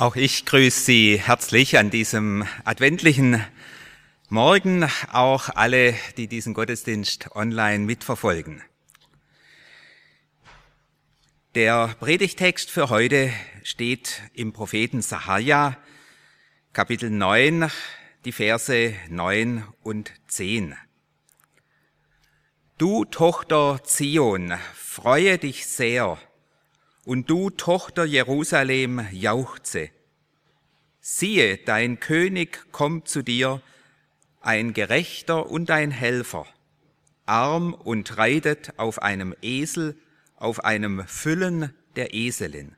Auch ich grüße Sie herzlich an diesem adventlichen Morgen, auch alle, die diesen Gottesdienst online mitverfolgen. Der Predigtext für heute steht im Propheten Sahaja, Kapitel 9, die Verse 9 und 10. Du Tochter Zion, freue dich sehr, und du, Tochter Jerusalem, jauchze. Siehe, dein König kommt zu dir, ein Gerechter und ein Helfer, arm und reitet auf einem Esel, auf einem Füllen der Eselin.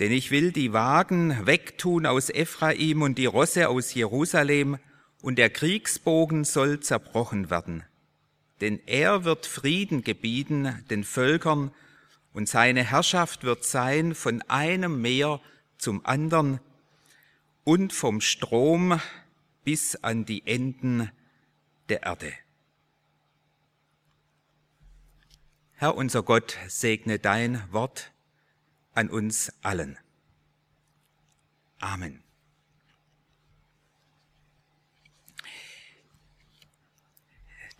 Denn ich will die Wagen wegtun aus Ephraim und die Rosse aus Jerusalem, und der Kriegsbogen soll zerbrochen werden. Denn er wird Frieden gebieten den Völkern, und seine Herrschaft wird sein von einem Meer zum anderen und vom Strom bis an die Enden der Erde. Herr unser Gott, segne dein Wort an uns allen. Amen.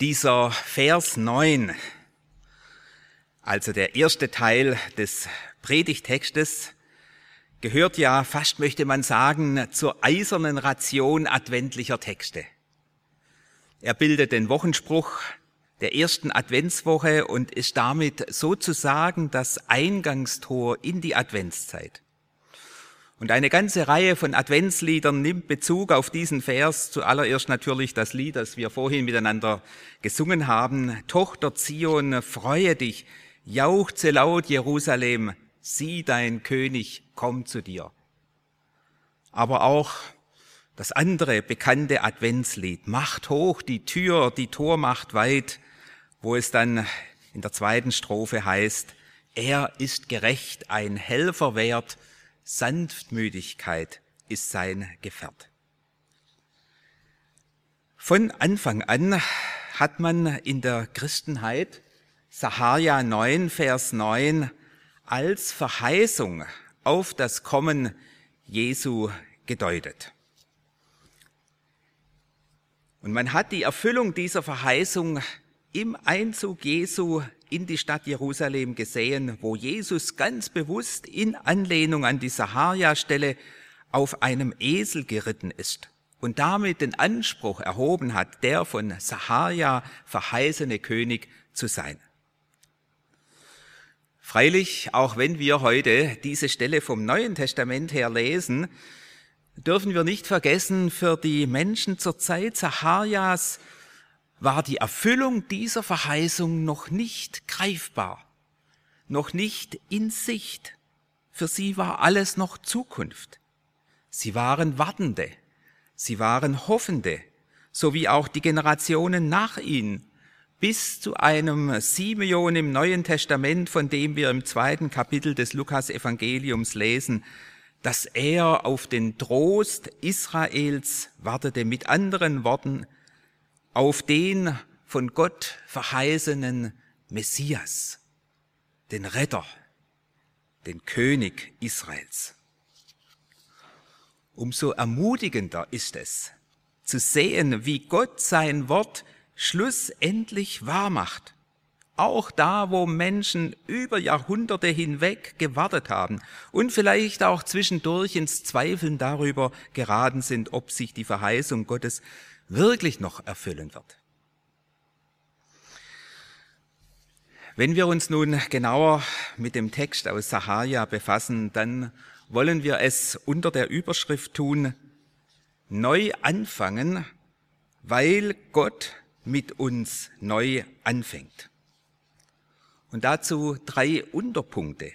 Dieser Vers 9 also der erste Teil des Predigtextes gehört ja, fast möchte man sagen, zur eisernen Ration adventlicher Texte. Er bildet den Wochenspruch der ersten Adventswoche und ist damit sozusagen das Eingangstor in die Adventszeit. Und eine ganze Reihe von Adventsliedern nimmt Bezug auf diesen Vers. Zuallererst natürlich das Lied, das wir vorhin miteinander gesungen haben. Tochter Zion, freue dich, Jauchze laut Jerusalem, sieh dein König kommt zu dir. Aber auch das andere bekannte Adventslied, macht hoch die Tür, die Tor macht weit, wo es dann in der zweiten Strophe heißt, er ist gerecht, ein Helfer wert, Sanftmütigkeit ist sein Gefährt. Von Anfang an hat man in der Christenheit Sahaja 9, Vers 9 als Verheißung auf das Kommen Jesu gedeutet. Und man hat die Erfüllung dieser Verheißung im Einzug Jesu in die Stadt Jerusalem gesehen, wo Jesus ganz bewusst in Anlehnung an die Sahaja-Stelle auf einem Esel geritten ist und damit den Anspruch erhoben hat, der von Sahaja verheißene König zu sein. Freilich, auch wenn wir heute diese Stelle vom Neuen Testament her lesen, dürfen wir nicht vergessen, für die Menschen zur Zeit Zacharias war die Erfüllung dieser Verheißung noch nicht greifbar, noch nicht in Sicht. Für sie war alles noch Zukunft. Sie waren Wartende, sie waren Hoffende, so wie auch die Generationen nach ihnen bis zu einem Simeon im Neuen Testament, von dem wir im zweiten Kapitel des Lukas-Evangeliums lesen, dass er auf den Trost Israels wartete, mit anderen Worten, auf den von Gott verheißenen Messias, den Retter, den König Israels. Umso ermutigender ist es, zu sehen, wie Gott sein Wort schlussendlich wahr macht. Auch da, wo Menschen über Jahrhunderte hinweg gewartet haben und vielleicht auch zwischendurch ins Zweifeln darüber geraten sind, ob sich die Verheißung Gottes wirklich noch erfüllen wird. Wenn wir uns nun genauer mit dem Text aus Sahaja befassen, dann wollen wir es unter der Überschrift tun, neu anfangen, weil Gott mit uns neu anfängt. Und dazu drei Unterpunkte.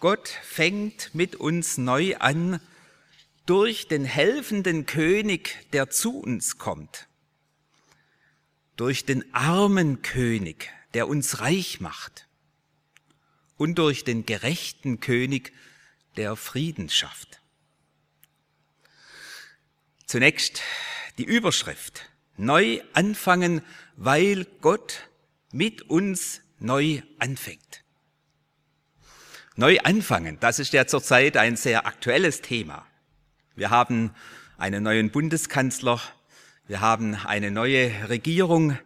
Gott fängt mit uns neu an durch den helfenden König, der zu uns kommt. Durch den armen König, der uns reich macht. Und durch den gerechten König, der Frieden schafft. Zunächst die Überschrift. Neu anfangen, weil Gott mit uns neu anfängt. Neu anfangen, das ist ja zurzeit ein sehr aktuelles Thema. Wir haben einen neuen Bundeskanzler, wir haben eine neue Regierung,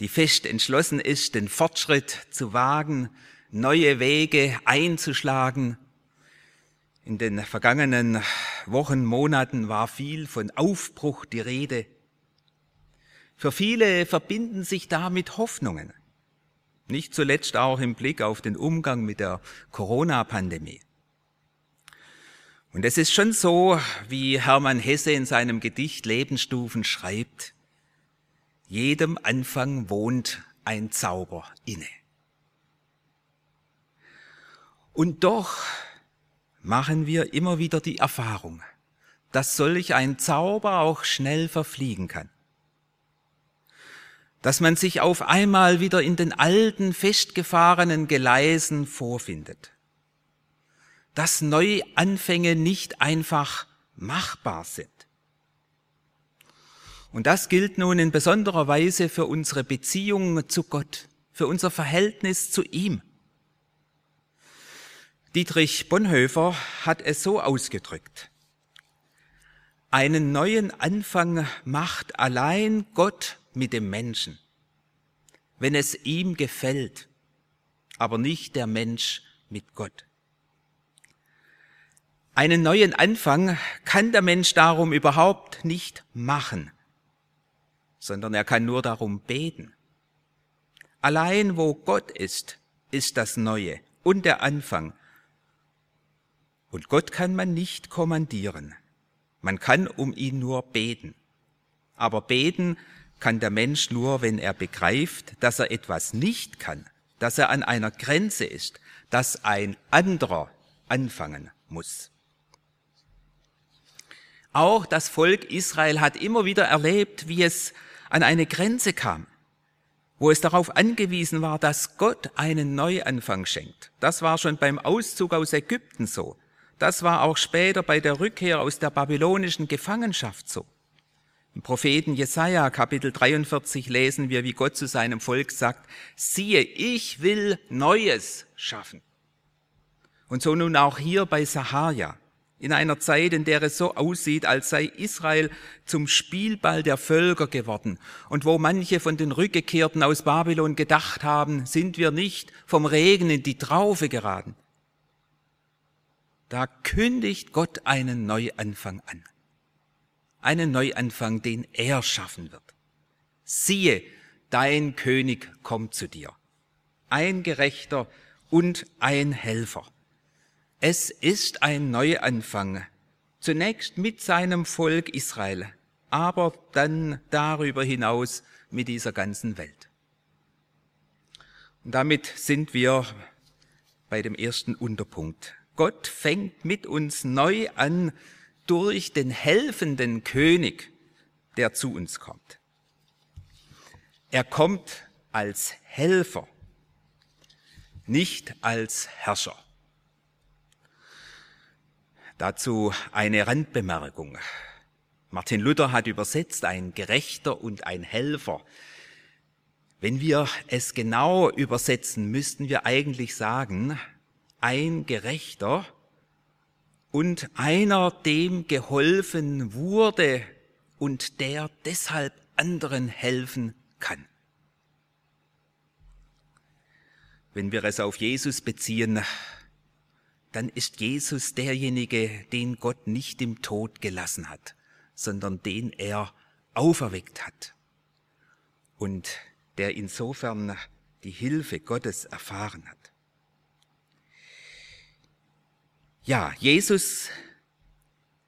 die fest entschlossen ist, den Fortschritt zu wagen, neue Wege einzuschlagen. In den vergangenen Wochen, Monaten war viel von Aufbruch die Rede. Für viele verbinden sich damit Hoffnungen. Nicht zuletzt auch im Blick auf den Umgang mit der Corona-Pandemie. Und es ist schon so, wie Hermann Hesse in seinem Gedicht Lebensstufen schreibt, jedem Anfang wohnt ein Zauber inne. Und doch machen wir immer wieder die Erfahrung, dass solch ein Zauber auch schnell verfliegen kann dass man sich auf einmal wieder in den alten, festgefahrenen Gleisen vorfindet. Dass Neuanfänge nicht einfach machbar sind. Und das gilt nun in besonderer Weise für unsere Beziehung zu Gott, für unser Verhältnis zu ihm. Dietrich Bonhoeffer hat es so ausgedrückt. Einen neuen Anfang macht allein Gott mit dem Menschen, wenn es ihm gefällt, aber nicht der Mensch mit Gott. Einen neuen Anfang kann der Mensch darum überhaupt nicht machen, sondern er kann nur darum beten. Allein wo Gott ist, ist das Neue und der Anfang. Und Gott kann man nicht kommandieren. Man kann um ihn nur beten. Aber beten kann der Mensch nur, wenn er begreift, dass er etwas nicht kann, dass er an einer Grenze ist, dass ein anderer anfangen muss. Auch das Volk Israel hat immer wieder erlebt, wie es an eine Grenze kam, wo es darauf angewiesen war, dass Gott einen Neuanfang schenkt. Das war schon beim Auszug aus Ägypten so. Das war auch später bei der Rückkehr aus der babylonischen Gefangenschaft so. Im Propheten Jesaja Kapitel 43 lesen wir, wie Gott zu seinem Volk sagt, siehe, ich will Neues schaffen. Und so nun auch hier bei Sahaja, in einer Zeit, in der es so aussieht, als sei Israel zum Spielball der Völker geworden und wo manche von den Rückgekehrten aus Babylon gedacht haben, sind wir nicht vom Regen in die Traufe geraten. Da kündigt Gott einen Neuanfang an einen Neuanfang, den er schaffen wird. Siehe, dein König kommt zu dir. Ein Gerechter und ein Helfer. Es ist ein Neuanfang, zunächst mit seinem Volk Israel, aber dann darüber hinaus mit dieser ganzen Welt. Und damit sind wir bei dem ersten Unterpunkt. Gott fängt mit uns neu an, durch den helfenden König, der zu uns kommt. Er kommt als Helfer, nicht als Herrscher. Dazu eine Randbemerkung. Martin Luther hat übersetzt ein Gerechter und ein Helfer. Wenn wir es genau übersetzen, müssten wir eigentlich sagen, ein Gerechter und einer, dem geholfen wurde und der deshalb anderen helfen kann. Wenn wir es auf Jesus beziehen, dann ist Jesus derjenige, den Gott nicht im Tod gelassen hat, sondern den er auferweckt hat und der insofern die Hilfe Gottes erfahren hat. Ja, Jesus,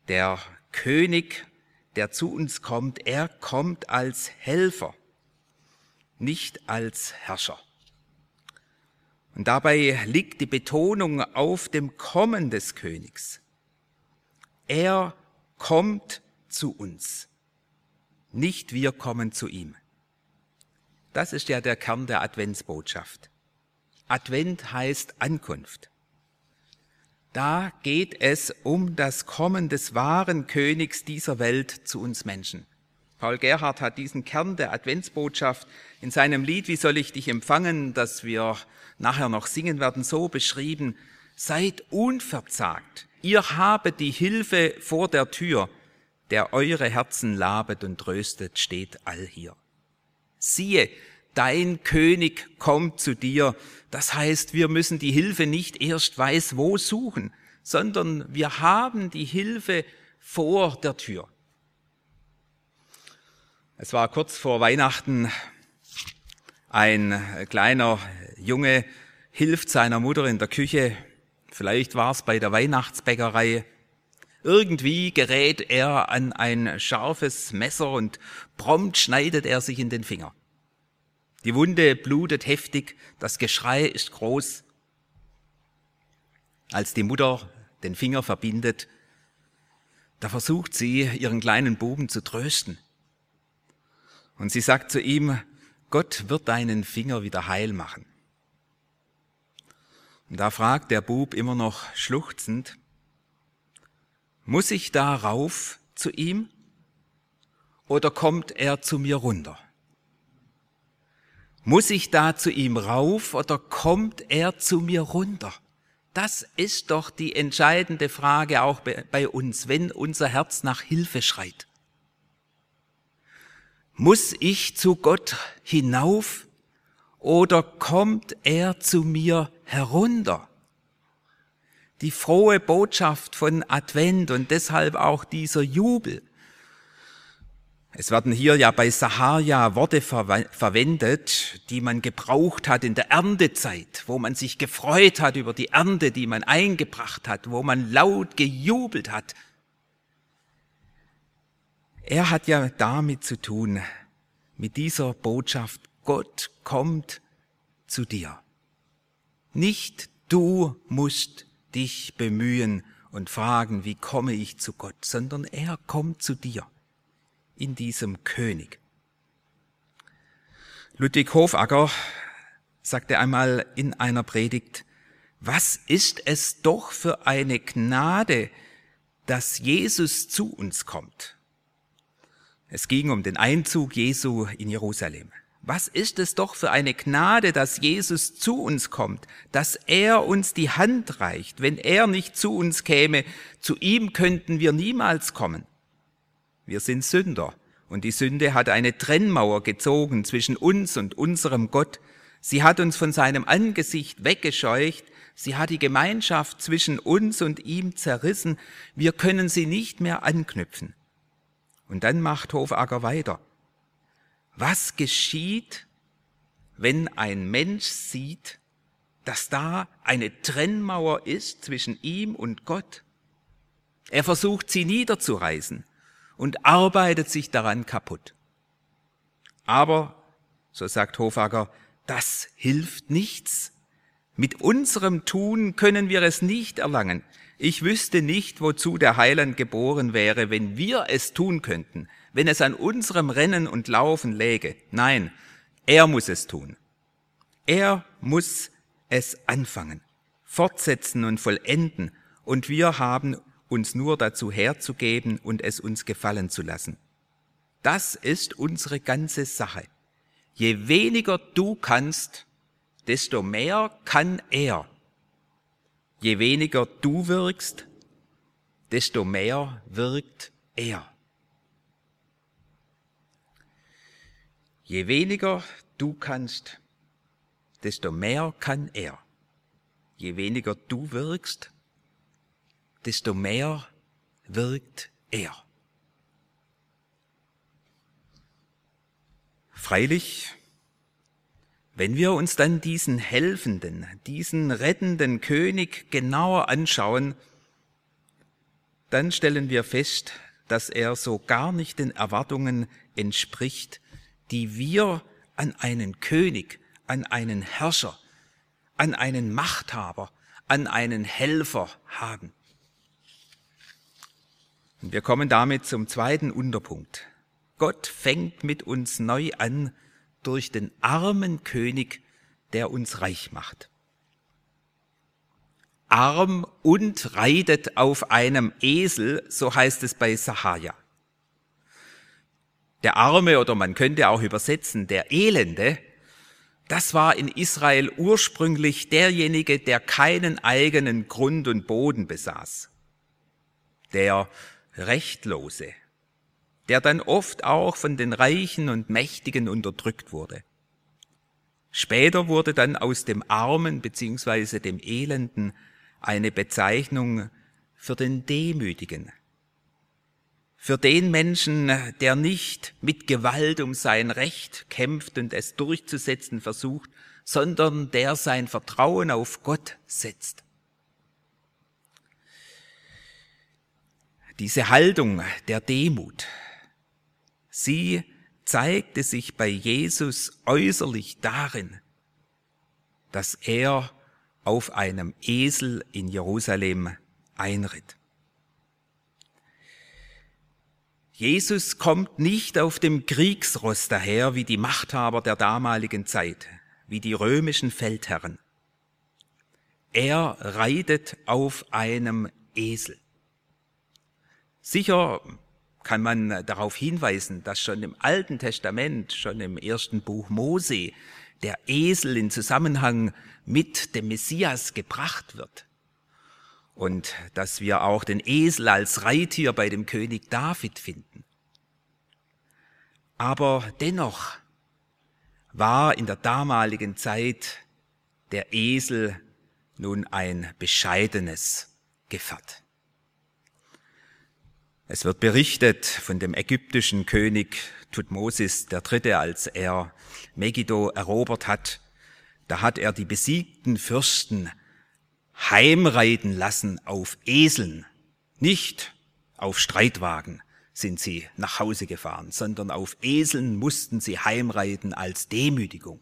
der König, der zu uns kommt, er kommt als Helfer, nicht als Herrscher. Und dabei liegt die Betonung auf dem Kommen des Königs. Er kommt zu uns, nicht wir kommen zu ihm. Das ist ja der Kern der Adventsbotschaft. Advent heißt Ankunft. Da geht es um das Kommen des wahren Königs dieser Welt zu uns Menschen. Paul Gerhard hat diesen Kern der Adventsbotschaft in seinem Lied Wie soll ich dich empfangen, das wir nachher noch singen werden, so beschrieben. Seid unverzagt. Ihr habet die Hilfe vor der Tür. Der eure Herzen labet und tröstet, steht all hier. Siehe, dein König kommt zu dir. Das heißt, wir müssen die Hilfe nicht erst weiß wo suchen, sondern wir haben die Hilfe vor der Tür. Es war kurz vor Weihnachten, ein kleiner Junge hilft seiner Mutter in der Küche, vielleicht war es bei der Weihnachtsbäckerei, irgendwie gerät er an ein scharfes Messer und prompt schneidet er sich in den Finger. Die Wunde blutet heftig, das Geschrei ist groß. Als die Mutter den Finger verbindet, da versucht sie, ihren kleinen Buben zu trösten. Und sie sagt zu ihm, Gott wird deinen Finger wieder heil machen. Und da fragt der Bub immer noch schluchzend, muss ich da rauf zu ihm oder kommt er zu mir runter? Muss ich da zu ihm rauf oder kommt er zu mir runter? Das ist doch die entscheidende Frage auch bei uns, wenn unser Herz nach Hilfe schreit. Muss ich zu Gott hinauf oder kommt er zu mir herunter? Die frohe Botschaft von Advent und deshalb auch dieser Jubel es werden hier ja bei Sahaja Worte ver verwendet, die man gebraucht hat in der Erntezeit, wo man sich gefreut hat über die Ernte, die man eingebracht hat, wo man laut gejubelt hat. Er hat ja damit zu tun, mit dieser Botschaft, Gott kommt zu dir. Nicht du musst dich bemühen und fragen, wie komme ich zu Gott, sondern er kommt zu dir in diesem König. Ludwig Hofacker sagte einmal in einer Predigt, was ist es doch für eine Gnade, dass Jesus zu uns kommt. Es ging um den Einzug Jesu in Jerusalem. Was ist es doch für eine Gnade, dass Jesus zu uns kommt, dass er uns die Hand reicht. Wenn er nicht zu uns käme, zu ihm könnten wir niemals kommen. Wir sind Sünder und die Sünde hat eine Trennmauer gezogen zwischen uns und unserem Gott. Sie hat uns von seinem Angesicht weggescheucht. Sie hat die Gemeinschaft zwischen uns und ihm zerrissen. Wir können sie nicht mehr anknüpfen. Und dann macht Hofacker weiter. Was geschieht, wenn ein Mensch sieht, dass da eine Trennmauer ist zwischen ihm und Gott? Er versucht sie niederzureißen und arbeitet sich daran kaputt. Aber, so sagt Hofacker, das hilft nichts. Mit unserem Tun können wir es nicht erlangen. Ich wüsste nicht, wozu der Heiland geboren wäre, wenn wir es tun könnten, wenn es an unserem Rennen und Laufen läge. Nein, er muss es tun. Er muss es anfangen, fortsetzen und vollenden, und wir haben uns nur dazu herzugeben und es uns gefallen zu lassen. Das ist unsere ganze Sache. Je weniger du kannst, desto mehr kann er. Je weniger du wirkst, desto mehr wirkt er. Je weniger du kannst, desto mehr kann er. Je weniger du wirkst, desto mehr wirkt er. Freilich, wenn wir uns dann diesen helfenden, diesen rettenden König genauer anschauen, dann stellen wir fest, dass er so gar nicht den Erwartungen entspricht, die wir an einen König, an einen Herrscher, an einen Machthaber, an einen Helfer haben. Und wir kommen damit zum zweiten Unterpunkt. Gott fängt mit uns neu an durch den armen König, der uns reich macht. Arm und reitet auf einem Esel, so heißt es bei Sahaja. Der Arme oder man könnte auch übersetzen, der Elende, das war in Israel ursprünglich derjenige, der keinen eigenen Grund und Boden besaß. Der Rechtlose, der dann oft auch von den Reichen und Mächtigen unterdrückt wurde. Später wurde dann aus dem Armen beziehungsweise dem Elenden eine Bezeichnung für den Demütigen, für den Menschen, der nicht mit Gewalt um sein Recht kämpft und es durchzusetzen versucht, sondern der sein Vertrauen auf Gott setzt. Diese Haltung der Demut, sie zeigte sich bei Jesus äußerlich darin, dass er auf einem Esel in Jerusalem einritt. Jesus kommt nicht auf dem Kriegsross daher wie die Machthaber der damaligen Zeit, wie die römischen Feldherren. Er reitet auf einem Esel. Sicher kann man darauf hinweisen, dass schon im Alten Testament, schon im ersten Buch Mose, der Esel in Zusammenhang mit dem Messias gebracht wird. Und dass wir auch den Esel als Reittier bei dem König David finden. Aber dennoch war in der damaligen Zeit der Esel nun ein bescheidenes Gefährt. Es wird berichtet von dem ägyptischen König Tutmosis III., als er Megiddo erobert hat. Da hat er die besiegten Fürsten heimreiten lassen auf Eseln, nicht auf Streitwagen sind sie nach Hause gefahren, sondern auf Eseln mussten sie heimreiten als Demütigung.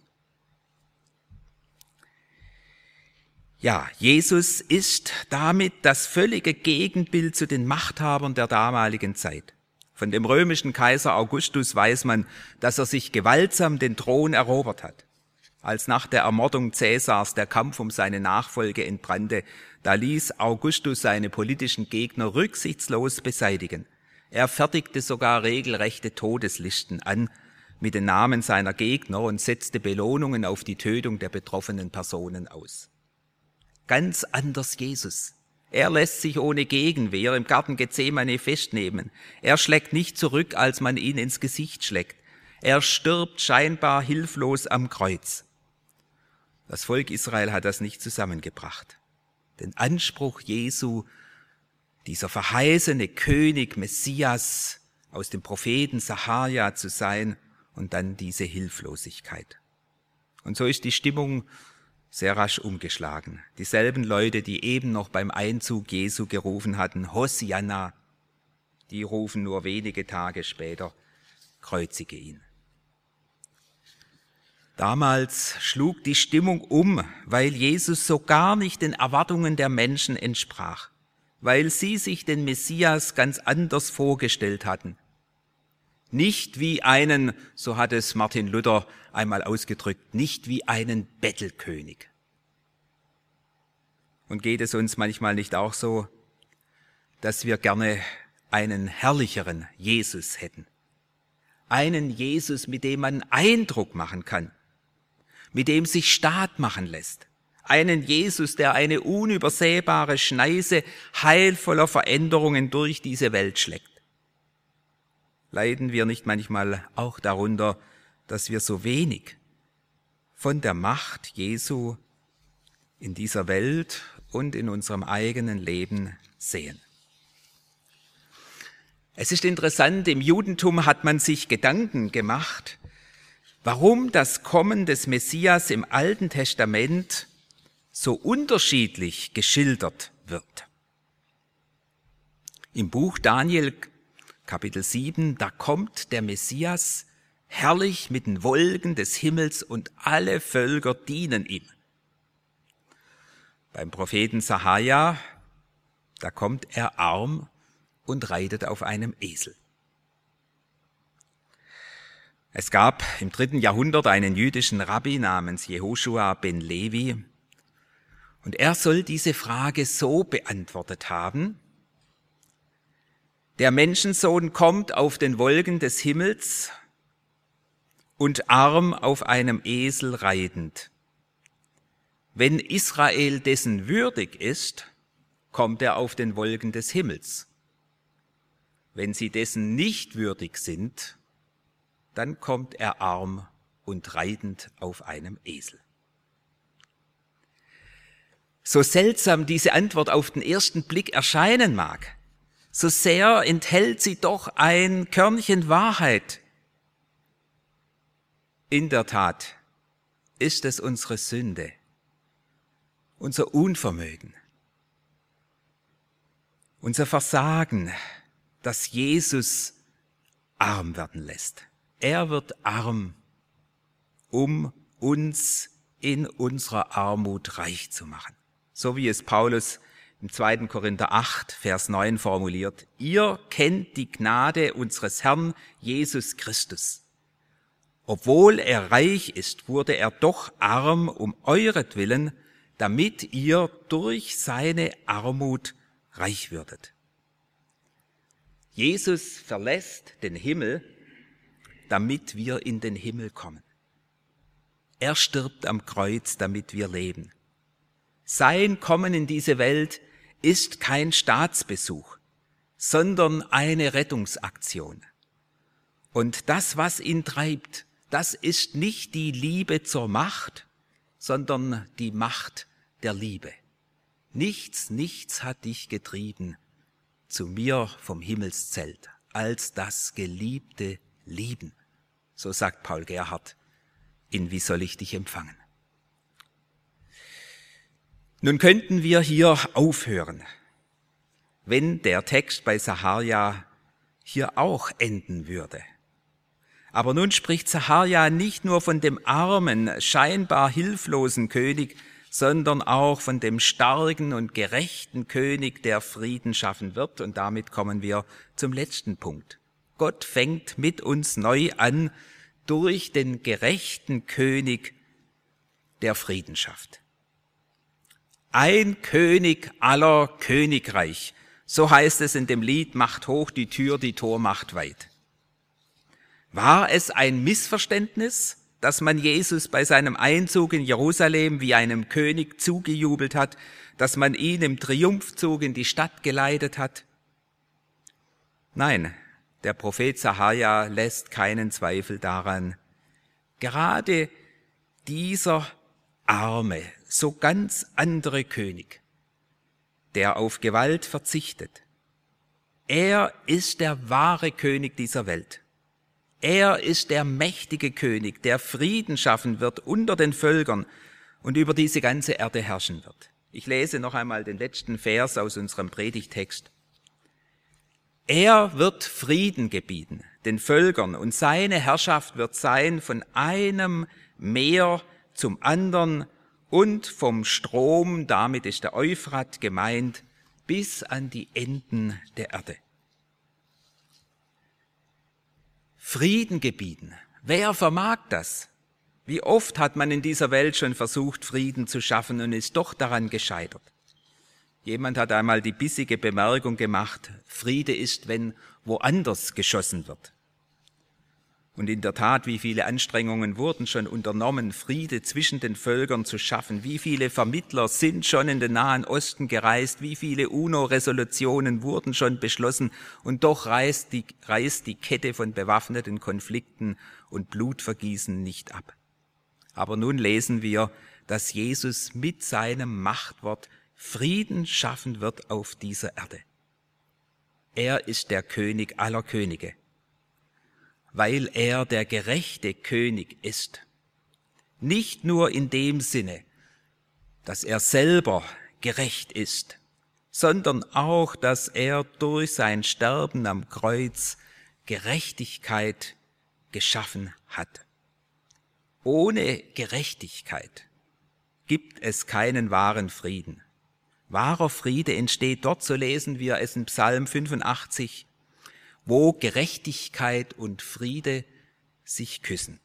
Ja, Jesus ist damit das völlige Gegenbild zu den Machthabern der damaligen Zeit. Von dem römischen Kaiser Augustus weiß man, dass er sich gewaltsam den Thron erobert hat. Als nach der Ermordung Cäsars der Kampf um seine Nachfolge entbrannte, da ließ Augustus seine politischen Gegner rücksichtslos beseitigen. Er fertigte sogar regelrechte Todeslisten an mit den Namen seiner Gegner und setzte Belohnungen auf die Tötung der betroffenen Personen aus. Ganz anders Jesus. Er lässt sich ohne Gegenwehr im Garten Gethsemane festnehmen. Er schlägt nicht zurück, als man ihn ins Gesicht schlägt. Er stirbt scheinbar hilflos am Kreuz. Das Volk Israel hat das nicht zusammengebracht. Den Anspruch Jesu, dieser verheißene König Messias aus dem Propheten Sahaja zu sein und dann diese Hilflosigkeit. Und so ist die Stimmung sehr rasch umgeschlagen. Dieselben Leute, die eben noch beim Einzug Jesu gerufen hatten, Hosianna, die rufen nur wenige Tage später, kreuzige ihn. Damals schlug die Stimmung um, weil Jesus so gar nicht den Erwartungen der Menschen entsprach, weil sie sich den Messias ganz anders vorgestellt hatten. Nicht wie einen, so hat es Martin Luther einmal ausgedrückt, nicht wie einen Bettelkönig. Und geht es uns manchmal nicht auch so, dass wir gerne einen herrlicheren Jesus hätten? Einen Jesus, mit dem man Eindruck machen kann, mit dem sich Staat machen lässt. Einen Jesus, der eine unübersehbare Schneise heilvoller Veränderungen durch diese Welt schlägt. Leiden wir nicht manchmal auch darunter, dass wir so wenig von der Macht Jesu in dieser Welt und in unserem eigenen Leben sehen. Es ist interessant, im Judentum hat man sich Gedanken gemacht, warum das Kommen des Messias im Alten Testament so unterschiedlich geschildert wird. Im Buch Daniel Kapitel 7, da kommt der Messias herrlich mit den Wolken des Himmels und alle Völker dienen ihm. Beim Propheten Sahaja, da kommt er arm und reitet auf einem Esel. Es gab im dritten Jahrhundert einen jüdischen Rabbi namens Jehoshua ben Levi, und er soll diese Frage so beantwortet haben, der Menschensohn kommt auf den Wolken des Himmels und arm auf einem Esel reitend. Wenn Israel dessen würdig ist, kommt er auf den Wolken des Himmels. Wenn sie dessen nicht würdig sind, dann kommt er arm und reitend auf einem Esel. So seltsam diese Antwort auf den ersten Blick erscheinen mag, so sehr enthält sie doch ein Körnchen Wahrheit. In der Tat ist es unsere Sünde, unser Unvermögen, unser Versagen, das Jesus arm werden lässt. Er wird arm, um uns in unserer Armut reich zu machen. So wie es Paulus im 2. Korinther 8, Vers 9 formuliert. Ihr kennt die Gnade unseres Herrn Jesus Christus. Obwohl er reich ist, wurde er doch arm um euretwillen, damit ihr durch seine Armut reich würdet. Jesus verlässt den Himmel damit wir in den Himmel kommen. Er stirbt am Kreuz, damit wir leben. Sein Kommen in diese Welt ist kein Staatsbesuch, sondern eine Rettungsaktion. Und das, was ihn treibt, das ist nicht die Liebe zur Macht, sondern die Macht der Liebe. Nichts, nichts hat dich getrieben zu mir vom Himmelszelt als das geliebte lieben. So sagt Paul Gerhard in Wie soll ich dich empfangen? Nun könnten wir hier aufhören, wenn der Text bei Saharia hier auch enden würde. Aber nun spricht Saharia nicht nur von dem armen, scheinbar hilflosen König, sondern auch von dem starken und gerechten König, der Frieden schaffen wird. Und damit kommen wir zum letzten Punkt. Gott fängt mit uns neu an durch den gerechten König der Frieden schafft. Ein König aller Königreich, so heißt es in dem Lied, macht hoch die Tür, die Tor macht weit. War es ein Missverständnis, dass man Jesus bei seinem Einzug in Jerusalem wie einem König zugejubelt hat, dass man ihn im Triumphzug in die Stadt geleitet hat? Nein, der Prophet Sahaja lässt keinen Zweifel daran. Gerade dieser arme, so ganz andere König, der auf Gewalt verzichtet, er ist der wahre König dieser Welt. Er ist der mächtige König, der Frieden schaffen wird unter den Völkern und über diese ganze Erde herrschen wird. Ich lese noch einmal den letzten Vers aus unserem Predigtext. Er wird Frieden gebieten den Völkern und seine Herrschaft wird sein von einem Meer zum anderen und vom Strom, damit ist der Euphrat gemeint, bis an die Enden der Erde. Frieden gebieten. Wer vermag das? Wie oft hat man in dieser Welt schon versucht, Frieden zu schaffen und ist doch daran gescheitert. Jemand hat einmal die bissige Bemerkung gemacht, Friede ist, wenn woanders geschossen wird. Und in der Tat, wie viele Anstrengungen wurden schon unternommen, Friede zwischen den Völkern zu schaffen? Wie viele Vermittler sind schon in den Nahen Osten gereist? Wie viele UNO-Resolutionen wurden schon beschlossen? Und doch reißt die, reißt die Kette von bewaffneten Konflikten und Blutvergießen nicht ab. Aber nun lesen wir, dass Jesus mit seinem Machtwort Frieden schaffen wird auf dieser Erde. Er ist der König aller Könige, weil er der gerechte König ist. Nicht nur in dem Sinne, dass er selber gerecht ist, sondern auch, dass er durch sein Sterben am Kreuz Gerechtigkeit geschaffen hat. Ohne Gerechtigkeit gibt es keinen wahren Frieden. Wahrer Friede entsteht dort, so lesen wir es in Psalm 85, wo Gerechtigkeit und Friede sich küssen.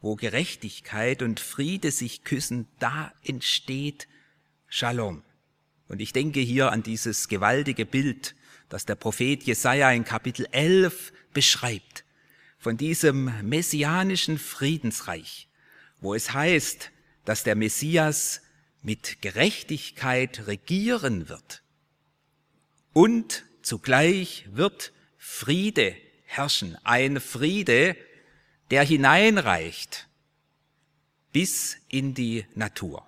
Wo Gerechtigkeit und Friede sich küssen, da entsteht Shalom. Und ich denke hier an dieses gewaltige Bild, das der Prophet Jesaja in Kapitel 11 beschreibt, von diesem messianischen Friedensreich, wo es heißt, dass der Messias mit Gerechtigkeit regieren wird und zugleich wird Friede herrschen, ein Friede, der hineinreicht bis in die Natur.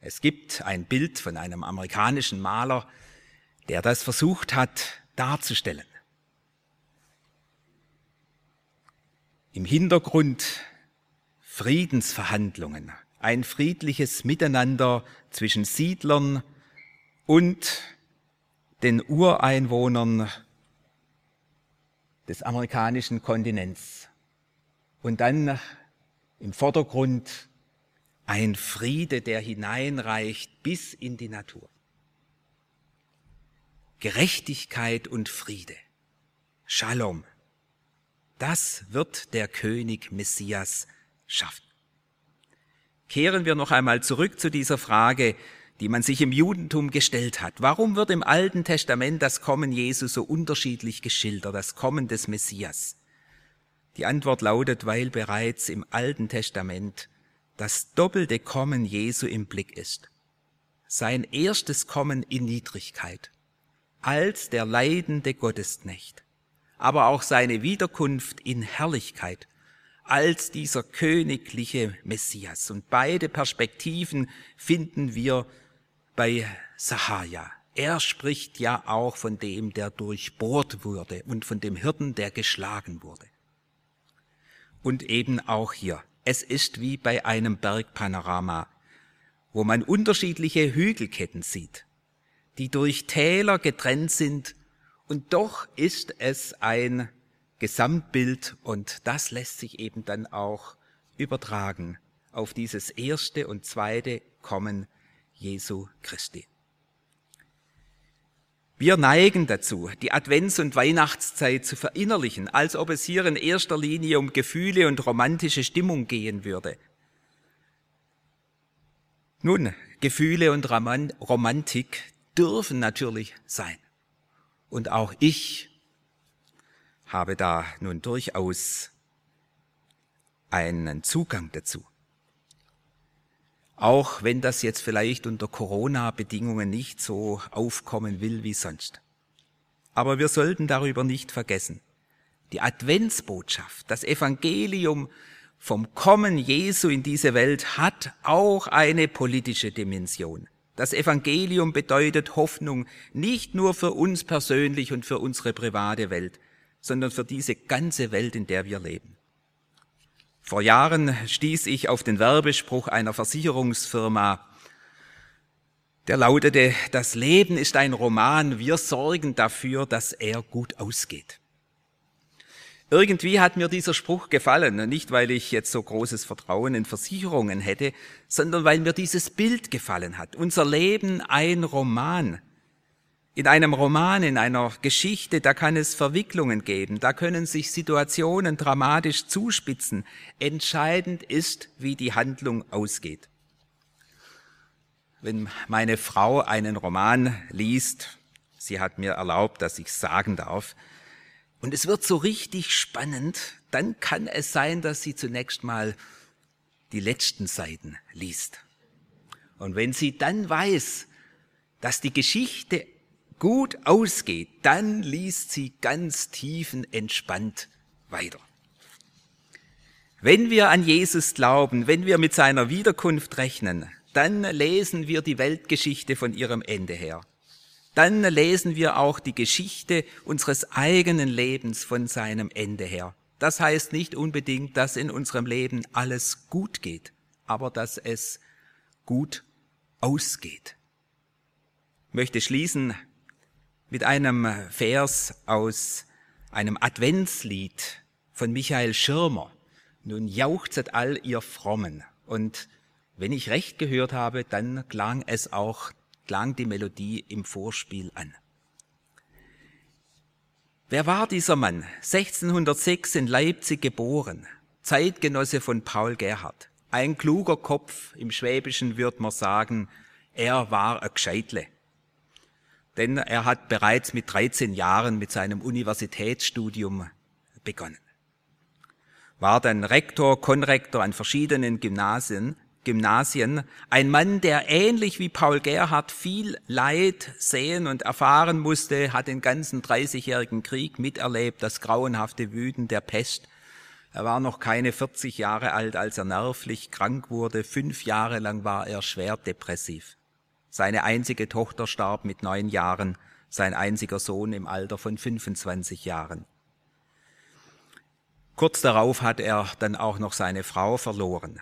Es gibt ein Bild von einem amerikanischen Maler, der das versucht hat darzustellen. Im Hintergrund Friedensverhandlungen, ein friedliches Miteinander zwischen Siedlern und den Ureinwohnern des amerikanischen Kontinents. Und dann im Vordergrund ein Friede, der hineinreicht bis in die Natur. Gerechtigkeit und Friede. Shalom. Das wird der König Messias schaffen. Kehren wir noch einmal zurück zu dieser Frage, die man sich im Judentum gestellt hat. Warum wird im Alten Testament das Kommen Jesu so unterschiedlich geschildert, das Kommen des Messias? Die Antwort lautet, weil bereits im Alten Testament das doppelte Kommen Jesu im Blick ist. Sein erstes Kommen in Niedrigkeit, als der leidende Gottesknecht, aber auch seine Wiederkunft in Herrlichkeit, als dieser königliche Messias. Und beide Perspektiven finden wir bei Sahaja. Er spricht ja auch von dem, der durchbohrt wurde und von dem Hirten, der geschlagen wurde. Und eben auch hier es ist wie bei einem Bergpanorama, wo man unterschiedliche Hügelketten sieht, die durch Täler getrennt sind, und doch ist es ein Gesamtbild und das lässt sich eben dann auch übertragen auf dieses erste und zweite Kommen Jesu Christi. Wir neigen dazu, die Advents- und Weihnachtszeit zu verinnerlichen, als ob es hier in erster Linie um Gefühle und romantische Stimmung gehen würde. Nun, Gefühle und Romantik dürfen natürlich sein. Und auch ich habe da nun durchaus einen Zugang dazu. Auch wenn das jetzt vielleicht unter Corona-Bedingungen nicht so aufkommen will wie sonst. Aber wir sollten darüber nicht vergessen. Die Adventsbotschaft, das Evangelium vom Kommen Jesu in diese Welt hat auch eine politische Dimension. Das Evangelium bedeutet Hoffnung nicht nur für uns persönlich und für unsere private Welt, sondern für diese ganze Welt, in der wir leben. Vor Jahren stieß ich auf den Werbespruch einer Versicherungsfirma, der lautete, das Leben ist ein Roman, wir sorgen dafür, dass er gut ausgeht. Irgendwie hat mir dieser Spruch gefallen, nicht weil ich jetzt so großes Vertrauen in Versicherungen hätte, sondern weil mir dieses Bild gefallen hat. Unser Leben ein Roman. In einem Roman, in einer Geschichte, da kann es Verwicklungen geben, da können sich Situationen dramatisch zuspitzen. Entscheidend ist, wie die Handlung ausgeht. Wenn meine Frau einen Roman liest, sie hat mir erlaubt, dass ich sagen darf, und es wird so richtig spannend, dann kann es sein, dass sie zunächst mal die letzten Seiten liest. Und wenn sie dann weiß, dass die Geschichte gut ausgeht, dann liest sie ganz tiefenentspannt weiter. Wenn wir an Jesus glauben, wenn wir mit seiner Wiederkunft rechnen, dann lesen wir die Weltgeschichte von ihrem Ende her. Dann lesen wir auch die Geschichte unseres eigenen Lebens von seinem Ende her. Das heißt nicht unbedingt, dass in unserem Leben alles gut geht, aber dass es gut ausgeht. Ich möchte schließen mit einem Vers aus einem Adventslied von Michael Schirmer. Nun jauchzet all ihr Frommen. Und wenn ich recht gehört habe, dann klang es auch, klang die Melodie im Vorspiel an. Wer war dieser Mann? 1606 in Leipzig geboren, Zeitgenosse von Paul Gerhard. Ein kluger Kopf, im Schwäbischen würde man sagen, er war ein Gescheitle. Denn er hat bereits mit 13 Jahren mit seinem Universitätsstudium begonnen. War dann Rektor, Konrektor an verschiedenen Gymnasien, Gymnasien, ein Mann, der ähnlich wie Paul Gerhard viel Leid sehen und erfahren musste, hat den ganzen 30-jährigen Krieg miterlebt, das grauenhafte Wüten der Pest. Er war noch keine 40 Jahre alt, als er nervlich krank wurde. Fünf Jahre lang war er schwer depressiv. Seine einzige Tochter starb mit neun Jahren, sein einziger Sohn im Alter von 25 Jahren. Kurz darauf hat er dann auch noch seine Frau verloren.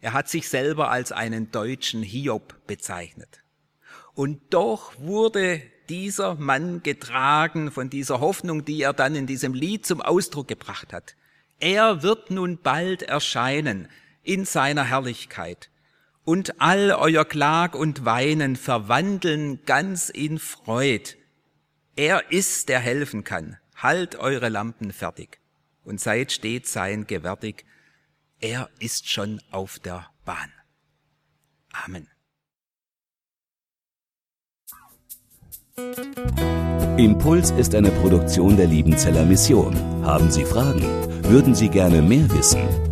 Er hat sich selber als einen deutschen Hiob bezeichnet. Und doch wurde dieser Mann getragen von dieser Hoffnung, die er dann in diesem Lied zum Ausdruck gebracht hat. Er wird nun bald erscheinen in seiner Herrlichkeit und all euer Klag und Weinen verwandeln ganz in Freud. Er ist, der helfen kann. Halt eure Lampen fertig und seid stets sein gewärtig er ist schon auf der Bahn. Amen. Impuls ist eine Produktion der Liebenzeller Mission. Haben Sie Fragen? Würden Sie gerne mehr wissen?